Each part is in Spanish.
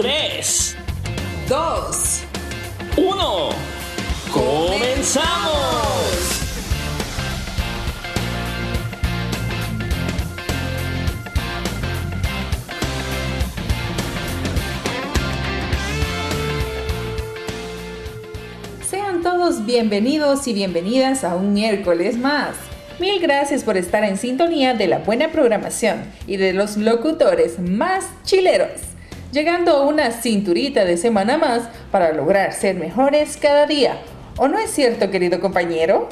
3, 2, 1. ¡Comenzamos! Sean todos bienvenidos y bienvenidas a un miércoles más. Mil gracias por estar en sintonía de la buena programación y de los locutores más chileros llegando a una cinturita de semana más para lograr ser mejores cada día. ¿O no es cierto, querido compañero?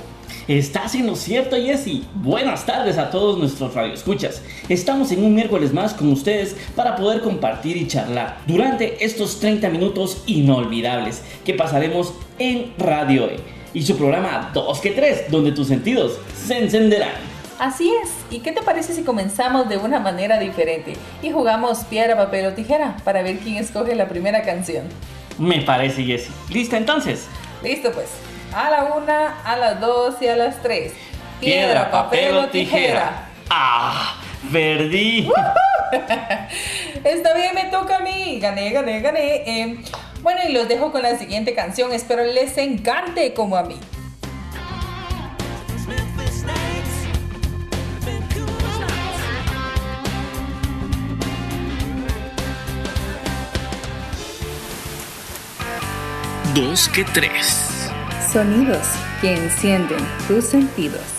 Estás en lo cierto, Jesse. Buenas tardes a todos nuestros radioescuchas. Estamos en un miércoles más con ustedes para poder compartir y charlar durante estos 30 minutos inolvidables que pasaremos en Radio E y su programa 2 que 3, donde tus sentidos se encenderán. Así es. ¿Y qué te parece si comenzamos de una manera diferente y jugamos piedra, papel o tijera para ver quién escoge la primera canción? Me parece, Jessie. ¿Lista entonces? Listo, pues. A la una, a las dos y a las tres. Piedra, papel, o tijera. ¡Ah! ¡Perdí! Está bien, me toca a mí. Gané, gané, gané. Em, bueno, y los dejo con la siguiente canción. Espero les encante como a mí. Dos que tres. Sonidos que encienden tus sentidos.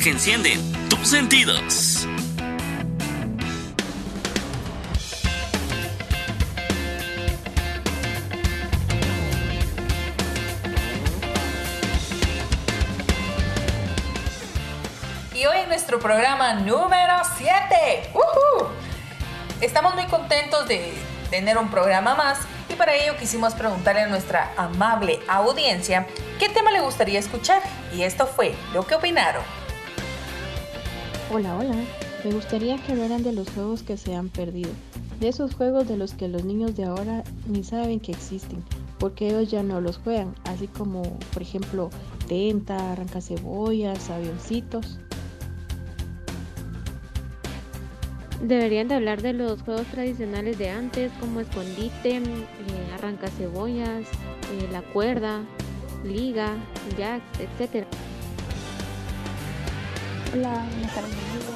Que encienden tus sentidos. Y hoy en nuestro programa número 7. Estamos muy contentos de tener un programa más y para ello quisimos preguntarle a nuestra amable audiencia qué tema le gustaría escuchar y esto fue lo que opinaron. Hola, hola. Me gustaría que hablaran de los juegos que se han perdido, de esos juegos de los que los niños de ahora ni saben que existen, porque ellos ya no los juegan, así como por ejemplo tenta, arranca cebollas, avioncitos. Deberían de hablar de los juegos tradicionales de antes, como escondite, eh, arranca cebollas, eh, la cuerda, liga, jack, etc. Hola, buenas tardes amigos.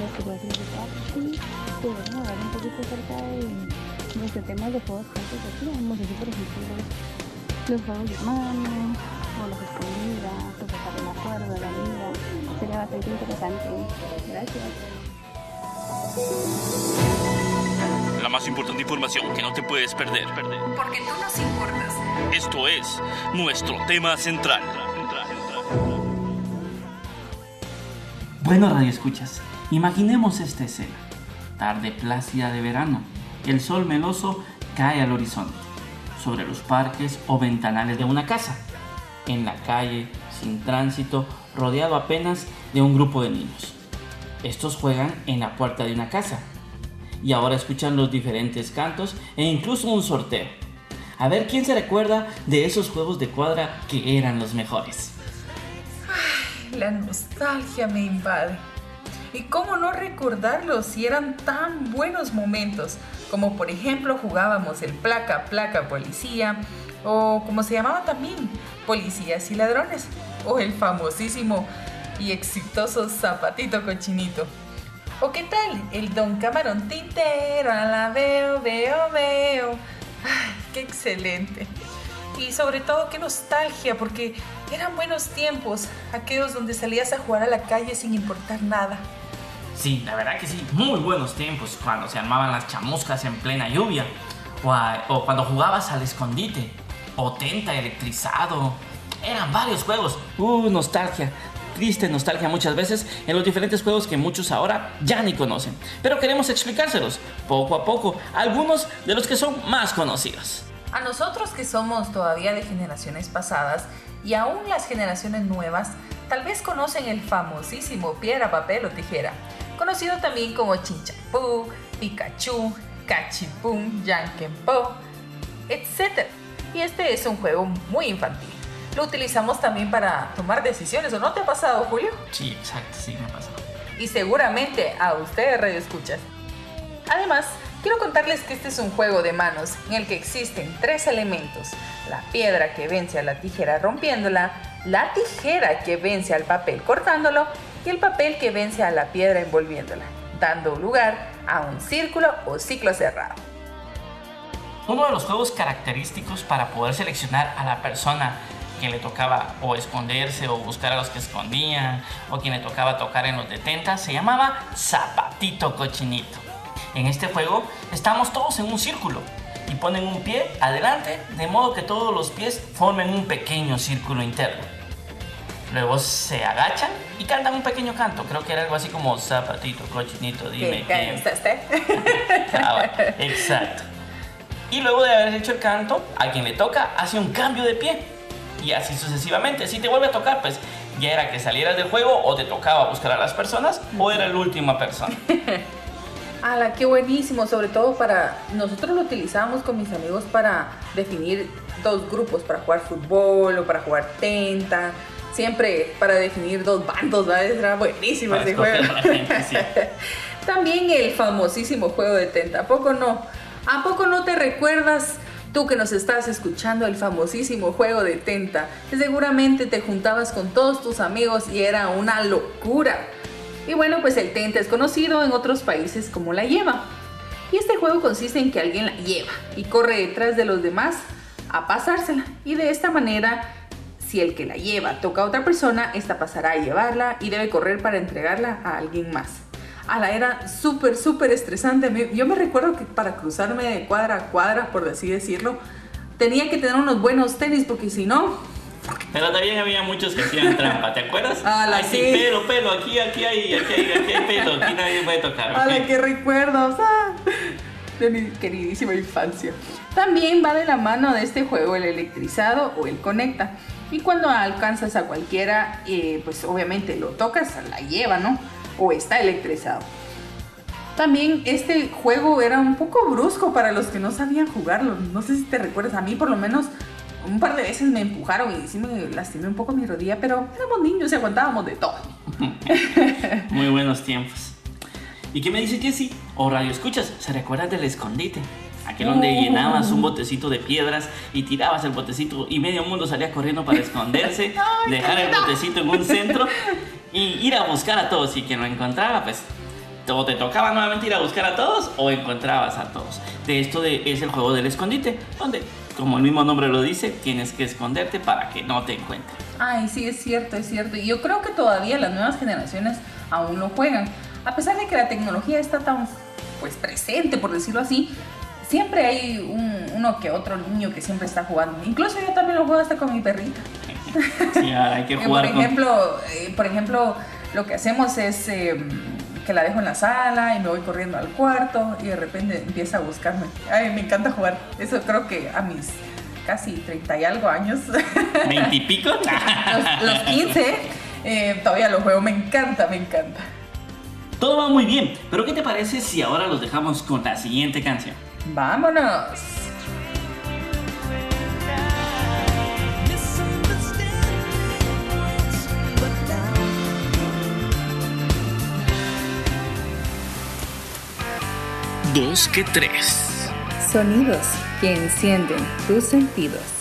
Les quería felicitar y podemos hablar un poquito acerca de nuestros temas de juegos que así por ejemplo los, juegos de mano, o las escondidas, o sacar la cuerda, la liga. Sería bastante interesante. Gracias. La más importante información que no te puedes perder. Porque tú nos importas. Esto es nuestro tema central. Bueno, Radio Escuchas, imaginemos esta escena. Tarde plácida de verano. El sol meloso cae al horizonte, sobre los parques o ventanales de una casa. En la calle, sin tránsito, rodeado apenas de un grupo de niños. Estos juegan en la puerta de una casa y ahora escuchan los diferentes cantos e incluso un sorteo. A ver quién se recuerda de esos juegos de cuadra que eran los mejores. La nostalgia me invade. ¿Y cómo no recordarlos si eran tan buenos momentos? Como por ejemplo jugábamos el placa placa policía o como se llamaba también policías y ladrones o el famosísimo y exitoso zapatito cochinito. ¿O qué tal? El Don Camarón Tintero, la veo, veo, veo. ¡Ay, qué excelente! Y sobre todo, qué nostalgia, porque eran buenos tiempos, aquellos donde salías a jugar a la calle sin importar nada. Sí, la verdad que sí, muy buenos tiempos, cuando se armaban las chamuscas en plena lluvia, o, o cuando jugabas al escondite, o tenta electrizado. Eran varios juegos. Uh, nostalgia triste nostalgia muchas veces en los diferentes juegos que muchos ahora ya ni conocen. Pero queremos explicárselos poco a poco, algunos de los que son más conocidos. A nosotros que somos todavía de generaciones pasadas y aún las generaciones nuevas, tal vez conocen el famosísimo piedra, papel o tijera, conocido también como Chinchampú, Pikachu, Cachipum, Yankenpo, etc. Y este es un juego muy infantil lo utilizamos también para tomar decisiones. ¿O no te ha pasado, Julio? Sí, exacto, sí me ha pasado. Y seguramente a ustedes, Radio Escuchas. Además, quiero contarles que este es un juego de manos en el que existen tres elementos. La piedra que vence a la tijera rompiéndola, la tijera que vence al papel cortándolo y el papel que vence a la piedra envolviéndola, dando lugar a un círculo o ciclo cerrado. Uno de los juegos característicos para poder seleccionar a la persona quien le tocaba o esconderse o buscar a los que escondían, o quien le tocaba tocar en los detentas, se llamaba Zapatito Cochinito. En este juego estamos todos en un círculo y ponen un pie adelante de modo que todos los pies formen un pequeño círculo interno. Luego se agachan y cantan un pequeño canto. Creo que era algo así como zapatito, cochinito, dime ¿Qué, ¿Está ah, exacto. Y luego de haber hecho el canto, a quien le toca hace un cambio de pie y así sucesivamente. Si te vuelve a tocar, pues ya era que salieras del juego o te tocaba buscar a las personas o era la última persona. ¡Hala, qué buenísimo! Sobre todo para. Nosotros lo utilizábamos con mis amigos para definir dos grupos, para jugar fútbol o para jugar tenta. Siempre para definir dos bandos, ¿verdad? Era buenísimo ese juego. También el famosísimo juego de tenta. ¿A poco no? ¿A poco no te recuerdas Tú que nos estás escuchando el famosísimo juego de Tenta, seguramente te juntabas con todos tus amigos y era una locura. Y bueno, pues el Tenta es conocido en otros países como la lleva. Y este juego consiste en que alguien la lleva y corre detrás de los demás a pasársela. Y de esta manera Si el que la lleva toca a otra persona, esta pasará a llevarla y debe correr para entregarla a alguien más. A la era súper, súper estresante. Yo me recuerdo que para cruzarme de cuadra a cuadra, por así decirlo, tenía que tener unos buenos tenis porque si no, Pero también había muchos que hacían trampa, ¿te acuerdas? Ah, la sí, pelo, pelo, aquí, aquí hay, aquí hay, aquí hay pelo, aquí nadie puede tocar. ¡Hala, qué recuerdos! ah, de mi queridísima infancia. También va de la mano de este juego el electrizado o el conecta. Y cuando alcanzas a cualquiera, eh, pues obviamente lo tocas, la lleva, ¿no? O está electrizado. También este juego era un poco brusco para los que no sabían jugarlo. No sé si te recuerdas, a mí por lo menos un par de veces me empujaron y sí me lastimé un poco mi rodilla, pero éramos niños y aguantábamos de todo. Muy buenos tiempos. ¿Y qué me dice Jessy? O radio escuchas, ¿se recuerdan del escondite? Aquel donde Oh. llenabas un botecito de piedras y tirabas el botecito y medio mundo salía corriendo para esconderse, Ay, dejar el botecito en un centro y ir a buscar a todos y quien lo encontraba pues o te tocaba nuevamente ir a buscar a todos o encontrabas a todos. De esto de, es el juego del escondite, donde como el mismo nombre lo dice, tienes que esconderte para que no te encuentren. Ay, sí, es cierto, es cierto. Y yo creo que todavía las nuevas generaciones aún lo juegan. A pesar de que la tecnología está tan pues presente, por decirlo así, siempre hay un- uno que otro niño que siempre está jugando. Incluso yo también lo juego hasta con mi perrita. Sí, ahora hay que Eh, por jugar con... ejemplo, eh, por ejemplo, lo que hacemos es eh, que la dejo en la sala y me voy corriendo al cuarto y de repente empieza a buscarme. Ay, me encanta jugar. Eso creo que a mis casi 30 y algo años. ¿Veintipico? los, los 15, eh, todavía lo juego, me encanta, me encanta. Todo va muy bien, pero ¿qué te parece si ahora los dejamos con la siguiente canción? ¡Vámonos! Dos que tres. Sonidos que encienden tus sentidos.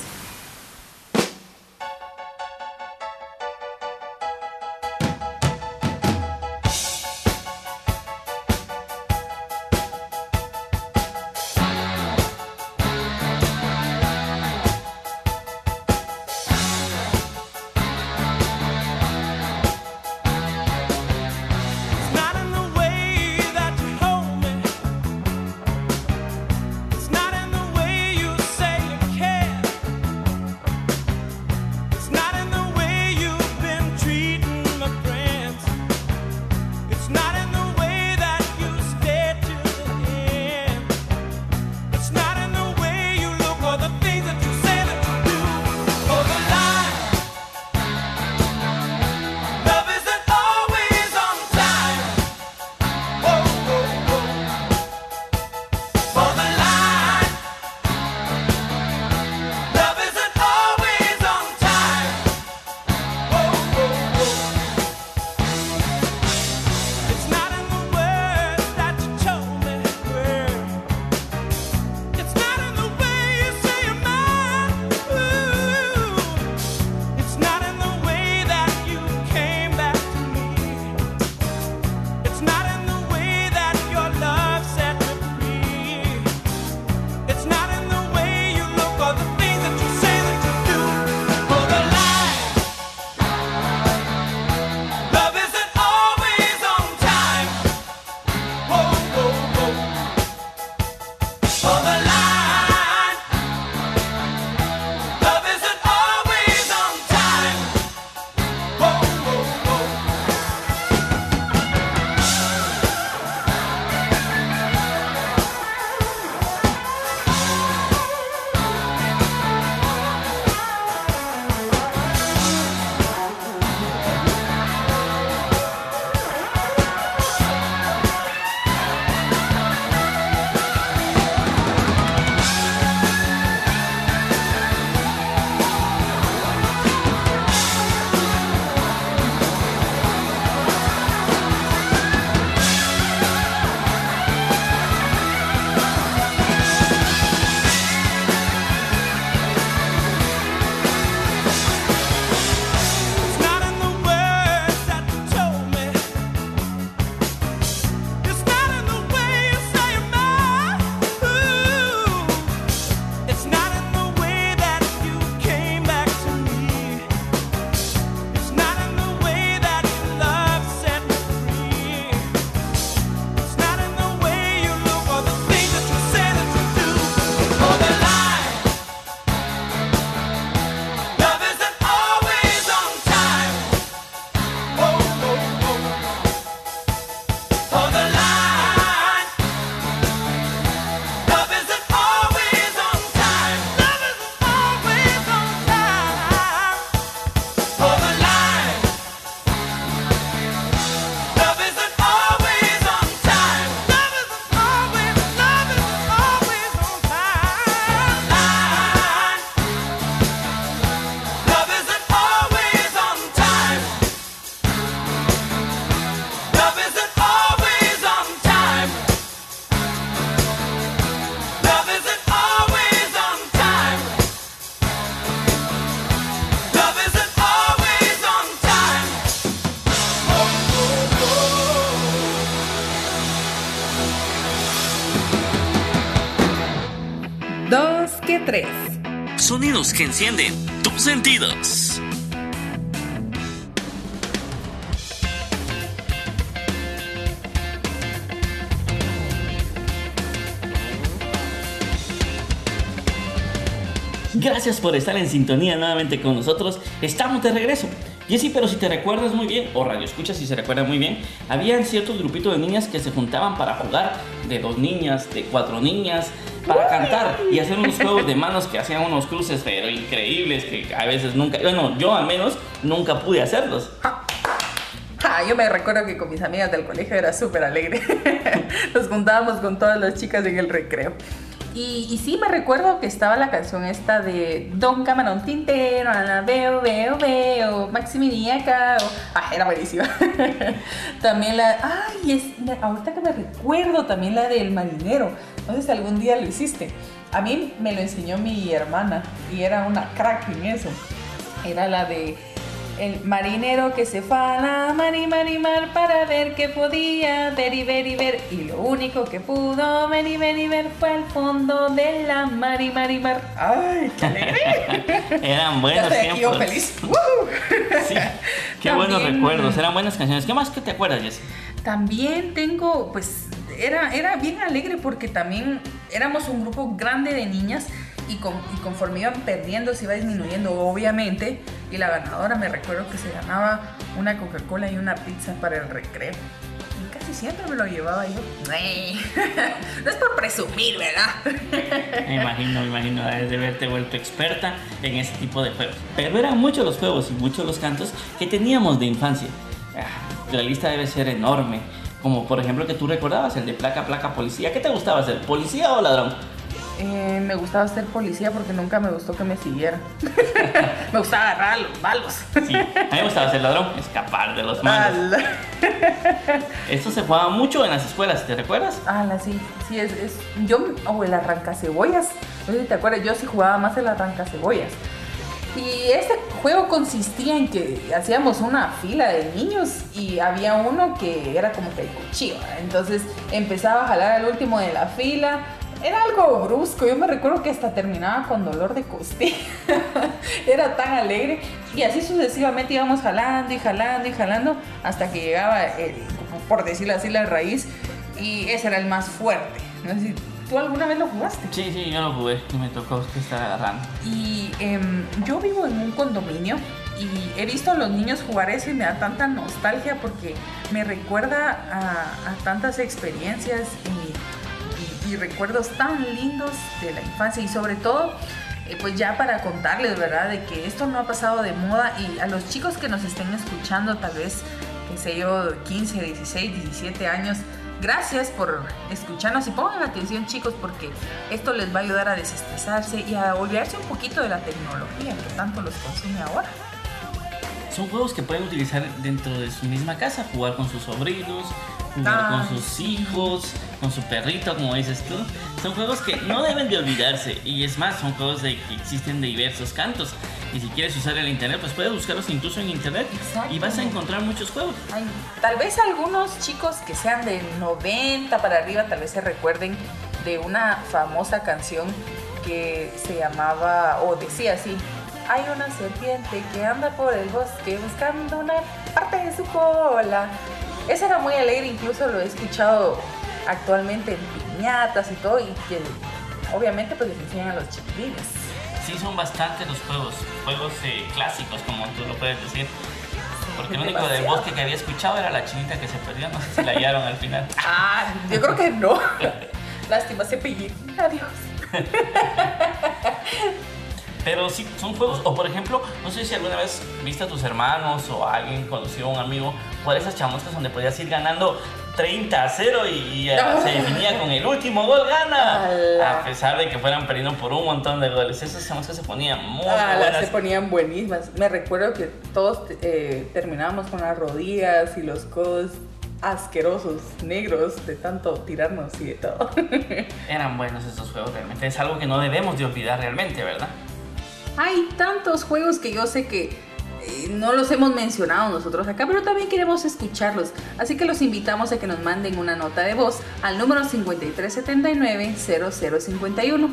Que encienden tus sentidos. Gracias por estar en sintonía nuevamente con nosotros. Estamos de regreso. Jessy, pero si te recuerdas muy bien, o radio escucha si se recuerda muy bien, habían ciertos grupitos de niñas que se juntaban para jugar, de dos niñas, de cuatro niñas, para cantar y hacer unos juegos de manos que hacían unos cruces, pero increíbles, que a veces nunca, bueno, yo al menos nunca pude hacerlos. Ah, yo me recuerdo que con mis amigas del colegio era súper alegre. Nos juntábamos con todas las chicas en el recreo. Y, sí me recuerdo que estaba la canción esta de Don Camarón Tintero, la veo, veo, veo, Maximiliaca. Ah, era buenísima. también la. Ay, es, ahorita que me recuerdo, también la del marinero. No sé si algún día lo hiciste. A mí me lo enseñó mi hermana y era una crack en eso. Era la de el marinero que se fue a la mar y mar y mar para ver qué podía ver y ver y ver. Y lo único que pudo ver y ver y ver fue el fondo de la mar y mar y mar. ¡Ay, qué alegre! Eran ya buenos aquí yo tiempos. feliz. ¡Woo! Sí, qué buenos También- recuerdos, eran buenas canciones. ¿Qué más que te acuerdas, Jessy? También tengo, pues, era, era bien alegre porque también éramos un grupo grande de niñas y, con- y conforme iban perdiendo se iba disminuyendo, obviamente. Y la ganadora, me recuerdo que se ganaba una Coca-Cola y una pizza para el recreo. Y casi siempre me lo llevaba yo. Ay, No es por presumir, ¿verdad? Me imagino, me imagino de haberte vuelto experta en ese tipo de juegos. Pero eran muchos los juegos y muchos los cantos que teníamos de infancia. Ah, La lista debe ser enorme. Como por ejemplo que tú recordabas, el de placa, placa, policía. ¿Qué te gustaba hacer? ¿Policía o ladrón? Eh, me gustaba ser policía porque nunca me gustó que me siguieran. me gustaba agarrar los malos. Sí, a mí me gustaba ser ladrón, escapar de los malos. Esto se jugaba mucho en las escuelas, ¿te recuerdas? Ala, sí, sí, es, es yo, o el arrancacebollas, no sé si te acuerdas, yo sí jugaba más el arrancacebollas. Y este juego consistía en que hacíamos una fila de niños y había uno que era como que el cuchillo, entonces empezaba a jalar al último de la fila. Era algo brusco, yo me recuerdo que hasta terminaba con dolor de costilla. era tan alegre y así sucesivamente íbamos jalando y jalando y jalando hasta que llegaba, el, por decirlo así, la raíz y ese era el más fuerte. No sé si tú alguna vez lo jugaste. Sí, sí, yo lo jugué y me tocó estar agarrando. Y em, yo vivo en un condominio y he visto a los niños jugar eso y me da tanta nostalgia porque me recuerda a, a tantas experiencias y, y- recuerdos tan lindos de la infancia y sobre todo eh, pues ya para contarles, ¿verdad? De que esto no ha pasado de moda y a los chicos que nos estén escuchando tal vez, qué sé yo, 15, 16, 17 años, gracias por escucharnos y pongan atención chicos porque esto les va a ayudar a desestresarse y a olvidarse un poquito de la tecnología que tanto los consume ahora. Son juegos que pueden utilizar dentro de su misma casa, jugar con sus sobrinos, jugar con sus hijos, con su perrito, como dices tú. Son juegos que no deben de olvidarse y es más, son juegos de, que existen de diversos cantos. Y si quieres usar el internet, pues puedes buscarlos incluso en internet y vas a encontrar muchos juegos. Ay, tal vez algunos chicos que sean del 90 para arriba tal vez se recuerden de una famosa canción que se llamaba o decía así. Hay una serpiente que anda por el bosque buscando una parte de su cola. Ese era muy alegre, incluso lo he escuchado actualmente en piñatas y todo, y que obviamente pues les enseñan a los chiquilines. Sí, son bastantes los juegos, juegos eh, clásicos, como tú lo puedes decir. Porque el único del bosque que había escuchado era la chinita que se perdió, no sé si la hallaron al final. Ah, yo creo que no. Lástima, cepillín. Adiós. Pero sí, son juegos, o por ejemplo, no sé si alguna vez viste a tus hermanos o a alguien conocido, un amigo, por esas chamuscas donde podías ir ganando 30 a 0 y, y, se definía con el último gol gana. Ala. A pesar de que fueran perdiendo por un montón de goles. Esas chamuscas se ponían muy Ah, las buenas. se ponían buenísimas. Me recuerdo que todos eh, terminábamos con las rodillas y los codos asquerosos, negros, de tanto tirarnos y de todo. Eran buenos esos juegos realmente. Es algo que no debemos de olvidar realmente, ¿verdad? Hay tantos juegos que yo sé que eh, no los hemos mencionado nosotros acá, pero también queremos escucharlos. Así que los invitamos a que nos manden una nota de voz al número 5379-0051.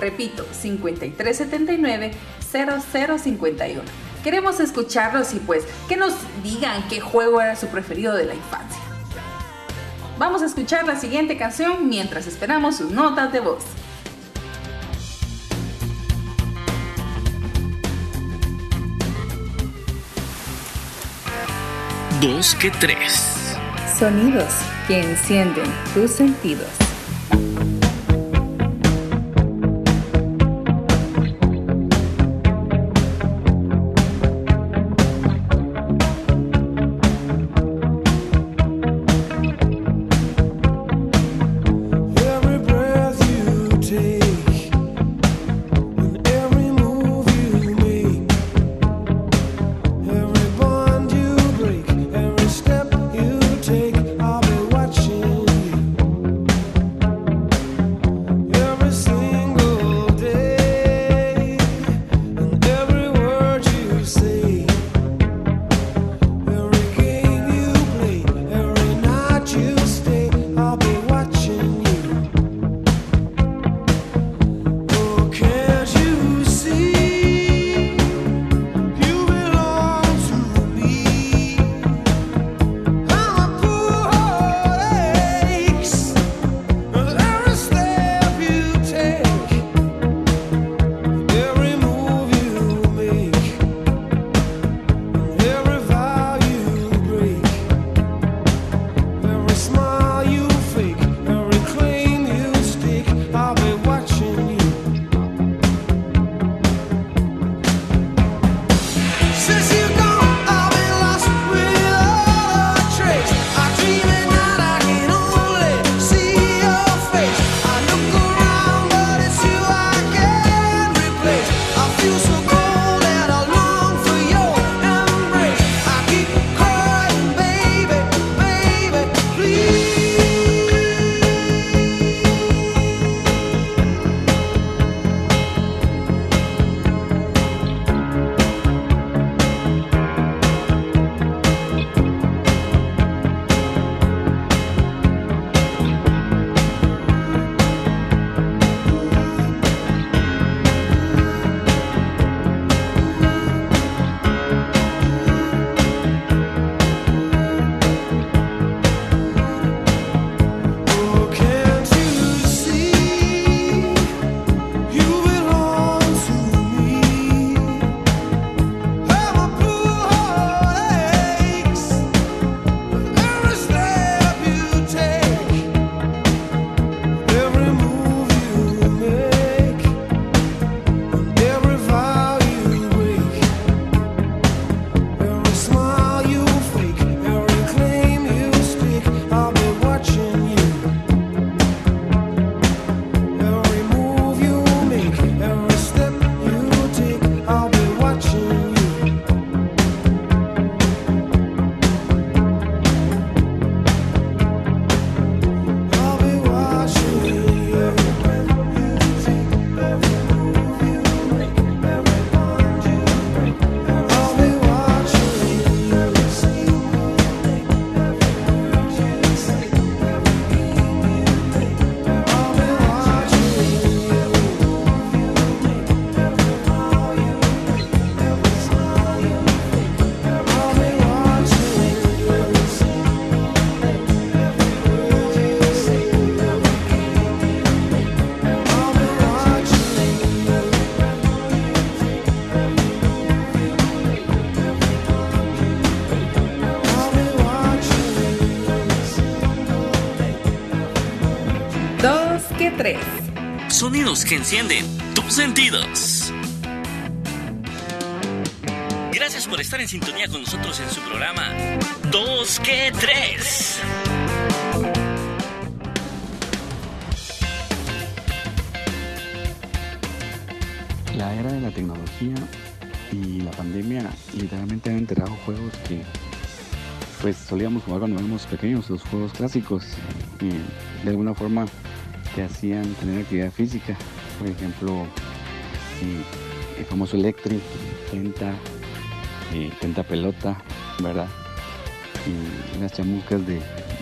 Repito, 5379-0051. Queremos escucharlos y pues que nos digan qué juego era su preferido de la infancia. Vamos a escuchar la siguiente canción mientras esperamos sus notas de voz. Dos que tres. Sonidos que encienden tus sentidos. Que encienden tus sentidos. Gracias por estar en sintonía con nosotros en su programa Dos que tres. La era de la tecnología y la pandemia literalmente han enterrado juegos que pues solíamos jugar cuando éramos pequeños, los juegos clásicos, eh, de alguna forma te hacían tener actividad física. Por ejemplo, el famoso Electric, Tenta, eh, Tenta Pelota, ¿verdad? Y las chamuscas de,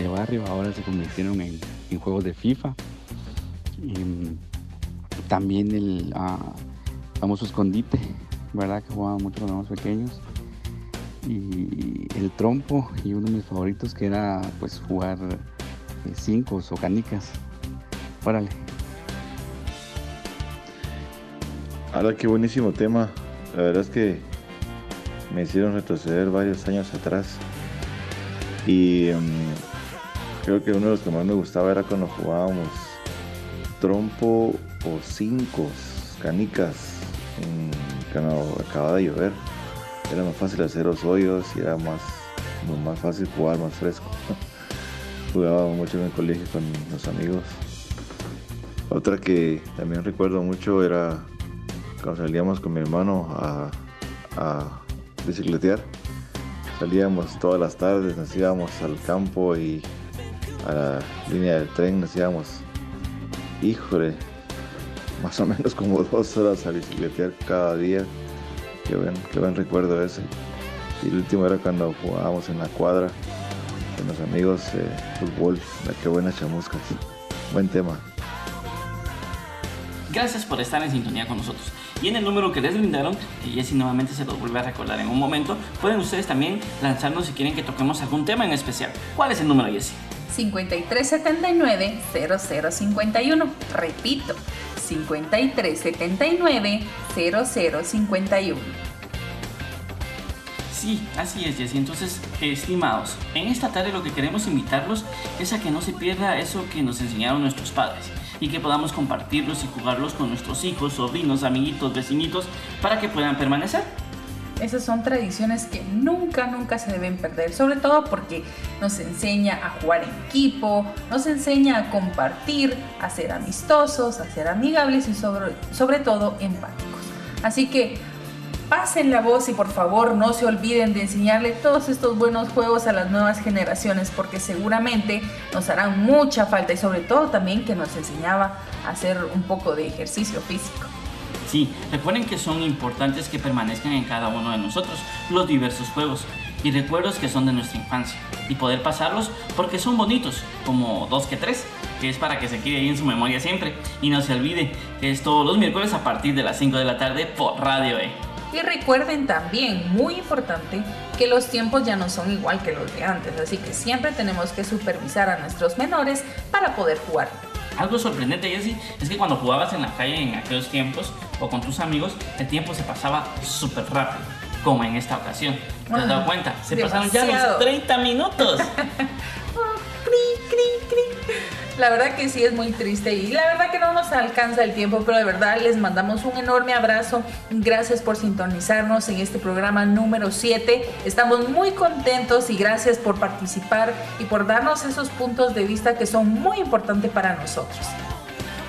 barrio ahora se convirtieron en, juegos de FIFA. Y, También el ah, famoso escondite, ¿verdad? Que jugaban mucho cuando éramos pequeños. Y el trompo y uno de mis favoritos que era pues jugar eh, cinco o canicas. Órale. Ahora qué buenísimo tema. La verdad es que me hicieron retroceder varios años atrás. Y mm, creo que uno de los que más me gustaba era cuando jugábamos trompo o cinco canicas cuando acababa de llover. Era más fácil hacer los hoyos y era más, más fácil jugar, más fresco. Jugaba mucho en el colegio con los amigos. Otra que también recuerdo mucho era cuando salíamos con mi hermano a, bicicletear. Salíamos todas las tardes, nos íbamos al campo y a la línea del tren, nos íbamos, híjole, más o menos como dos horas a bicicletear cada día. Qué buen, qué buen recuerdo ese. Y el último era cuando jugábamos en la cuadra con los amigos eh, fútbol. Qué buenas chamuscas. Buen tema. Gracias por estar en sintonía con nosotros. Y en el número que les brindaron, que Jessy nuevamente se los vuelve a recordar en un momento, pueden ustedes también lanzarnos si quieren que toquemos algún tema en especial. ¿Cuál es el número, Jessy? 5379-0051. Repito, 5379-0051. Sí, así es, Jessy. Entonces, estimados, en esta tarde lo que queremos invitarlos es a que no se pierda eso que nos enseñaron nuestros padres y que podamos compartirlos y jugarlos con nuestros hijos, sobrinos, amiguitos, vecinitos para que puedan permanecer. Esas son tradiciones que nunca, nunca se deben perder, sobre todo porque nos enseña a jugar en equipo, nos enseña a compartir, a ser amistosos, a ser amigables y sobre todo empáticos. Así que pasen la voz y por favor no se olviden de enseñarle todos estos buenos juegos a las nuevas generaciones porque seguramente nos harán mucha falta y sobre todo también que nos enseñaba a hacer un poco de ejercicio físico. Sí, recuerden que son importantes que permanezcan en cada uno de nosotros los diversos juegos y recuerdos que son de nuestra infancia y poder pasarlos porque son bonitos, como dos que tres, que es para que se quede ahí en su memoria siempre. Y no se olvide que es todos los miércoles a partir de las 5 de la tarde por Radio E. Y recuerden también, muy importante, que los tiempos ya no son igual que los de antes, así que siempre tenemos que supervisar a nuestros menores para poder jugar. Algo sorprendente, Jessy, es que cuando jugabas en la calle en aquellos tiempos o con tus amigos, el tiempo se pasaba súper rápido, como en esta ocasión. ¿Te has dado cuenta? Se pasaron ya los 30 minutos. Cri, cri, cri. La verdad que sí es muy triste y la verdad que no nos alcanza el tiempo, pero de verdad les mandamos un enorme abrazo. Gracias por sintonizarnos en este programa número 7. Estamos muy contentos y gracias por participar y por darnos esos puntos de vista que son muy importantes para nosotros.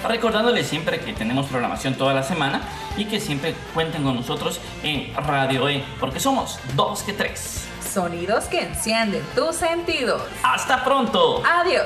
Recordándoles siempre que tenemos programación toda la semana y que siempre cuenten con nosotros en Radio E, porque somos dos que tres. Sonidos que encienden tus sentidos. ¡Hasta pronto! Adiós.